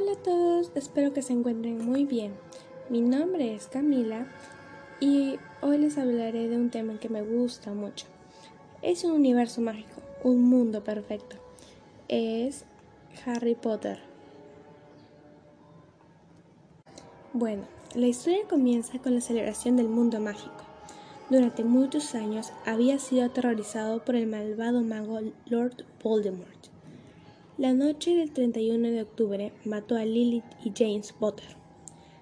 Hola a todos, espero que se encuentren muy bien. Mi nombre es Camila y hoy les hablaré de un tema que me gusta mucho. Es un universo mágico, un mundo perfecto. Es Harry Potter. Bueno, la historia comienza con la celebración del mundo mágico. Durante muchos años había sido aterrorizado por el malvado mago Lord Voldemort la noche del 31 de octubre mató a Lilith y James Potter.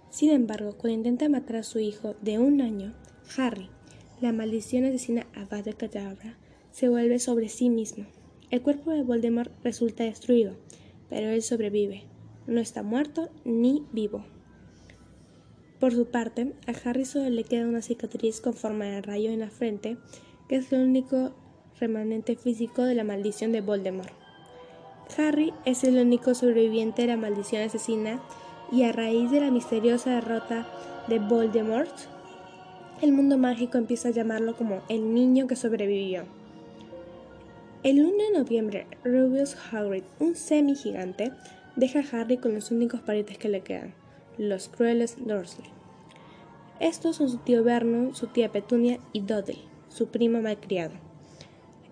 Sin embargo, cuando intenta matar a su hijo de un año, Harry, la maldición asesina a Avada Kedavra, se vuelve sobre sí mismo. El cuerpo de Voldemort resulta destruido, pero él sobrevive. No está muerto ni vivo. Por su parte, a Harry solo le queda una cicatriz con forma de rayo en la frente, que es el único remanente físico de la maldición de Voldemort. Harry es el único sobreviviente de la maldición asesina y a raíz de la misteriosa derrota de Voldemort, el mundo mágico empieza a llamarlo como el niño que sobrevivió. El 1 de noviembre, Rubius Hagrid, un semi-gigante, deja a Harry con los únicos parientes que le quedan, los crueles Dursley. Estos son su tío Vernon, su tía Petunia y Dudley, su primo malcriado.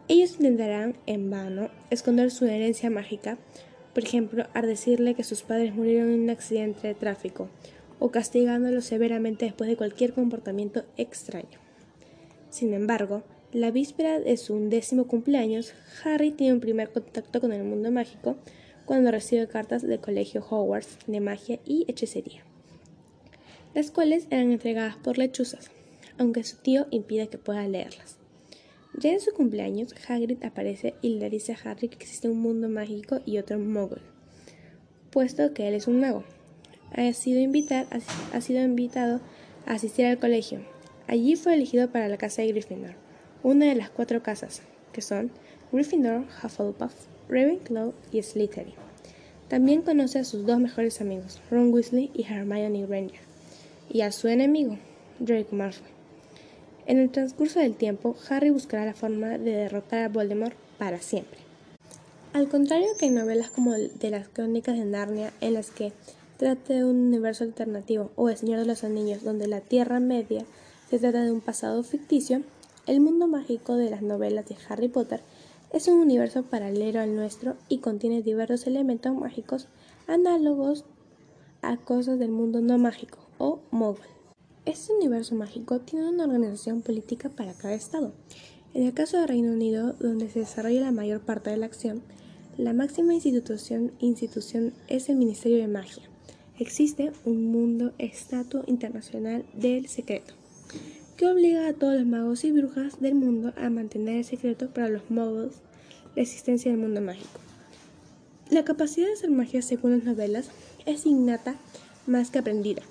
Ellos intentarán, en vano, esconder su herencia mágica, por ejemplo, al decirle que sus padres murieron en un accidente de tráfico, o castigándolo severamente después de cualquier comportamiento extraño. Sin embargo, la víspera de su undécimo cumpleaños, Harry tiene un primer contacto con el mundo mágico cuando recibe cartas del colegio Hogwarts de magia y hechicería, las cuales eran entregadas por lechuzas, aunque su tío impide que pueda leerlas. Ya en su cumpleaños, Hagrid aparece y le dice a Harry que existe un mundo mágico y otro mogul, puesto que él es un mago. Ha sido, ha sido invitado a asistir al colegio. Allí fue elegido para la casa de Gryffindor, una de las cuatro casas, que son Gryffindor, Hufflepuff, Ravenclaw y Slytherin. También conoce a sus dos mejores amigos, Ron Weasley y Hermione Granger, y a su enemigo, Draco Malfoy. En el transcurso del tiempo, Harry buscará la forma de derrotar a Voldemort para siempre. Al contrario que en novelas como de las crónicas de Narnia, en las que trata de un universo alternativo, o El Señor de los Anillos, donde la Tierra Media se trata de un pasado ficticio, el mundo mágico de las novelas de Harry Potter es un universo paralelo al nuestro y contiene diversos elementos mágicos análogos a cosas del mundo no mágico o mogul. Este universo mágico tiene una organización política para cada estado. En el caso del Reino Unido, donde se desarrolla la mayor parte de la acción, la máxima institución, es el Ministerio de Magia. Existe un mundo estatua internacional del secreto, que obliga a todos los magos y brujas del mundo a mantener el secreto para los modos de existencia del mundo mágico. La capacidad de hacer magia, según las novelas, es innata más que aprendida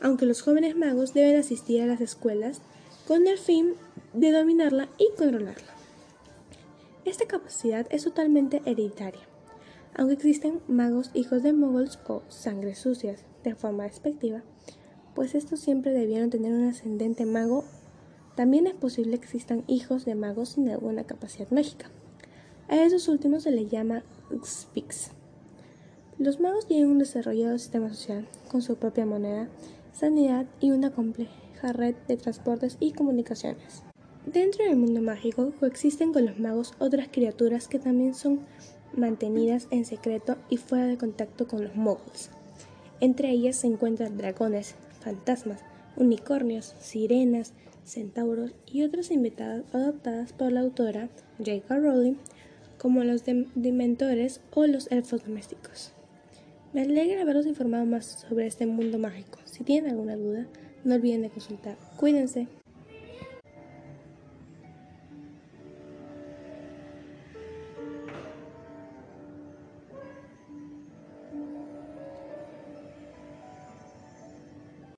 aunque los jóvenes magos deben asistir a las escuelas con el fin de dominarla y controlarla. Esta capacidad es totalmente hereditaria, aunque existen magos hijos de moguls o sangre sucias de forma despectiva, pues estos siempre debieron tener un ascendente mago, también es posible que existan hijos de magos sin alguna capacidad mágica. A esos últimos se les llama Spix. Los magos tienen un desarrollado sistema social con su propia moneda sanidad y una compleja red de transportes y comunicaciones. Dentro del mundo mágico coexisten con los magos otras criaturas que también son mantenidas en secreto y fuera de contacto con los moguls. Entre ellas se encuentran dragones, fantasmas, unicornios, sirenas, centauros y otras invitadas adoptadas por la autora J.K. Rowling como los dementores o los elfos domésticos. Me alegra haberos informado más sobre este mundo mágico. Si tienen alguna duda, no olviden de consultar. Cuídense.